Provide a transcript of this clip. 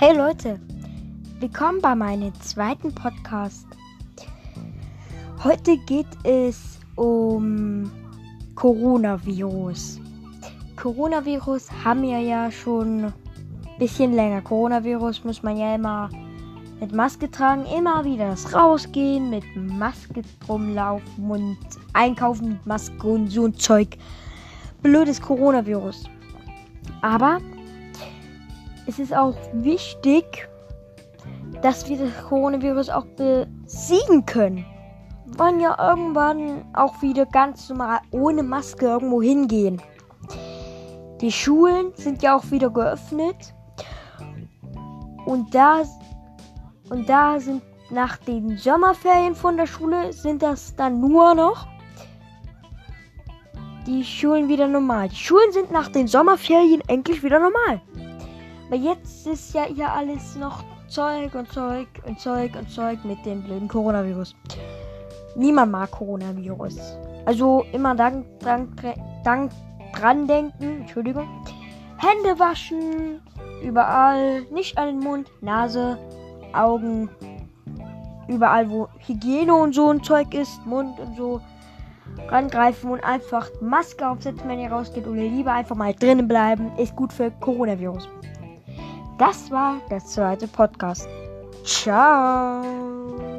Hey Leute, willkommen bei meinem zweiten Podcast. Heute geht es um Coronavirus. Coronavirus haben wir ja schon ein bisschen länger. Coronavirus muss man ja immer mit Maske tragen, immer wieder das rausgehen, mit Maske rumlaufen und einkaufen mit Maske und so ein Zeug. Blödes Coronavirus. Aber es ist auch wichtig, dass wir das Coronavirus auch besiegen können. Wir wollen ja irgendwann auch wieder ganz normal ohne Maske irgendwo hingehen. Die Schulen sind ja auch wieder geöffnet. Und da, und da sind nach den Sommerferien von der Schule sind das dann nur noch die Schulen wieder normal. Die Schulen sind nach den Sommerferien endlich wieder normal. Aber jetzt ist ja hier alles noch Zeug und Zeug und Zeug und Zeug mit dem blöden Coronavirus. Niemand mag Coronavirus. Also immer dank, dank, dank dran denken. Entschuldigung. Hände waschen. Überall. Nicht an den Mund, Nase, Augen. Überall, wo Hygiene und so ein Zeug ist. Mund und so. Rangreifen und einfach Maske aufsetzen, wenn ihr rausgeht. Oder lieber einfach mal drinnen bleiben. Ist gut für Coronavirus. Das war der zweite Podcast. Ciao.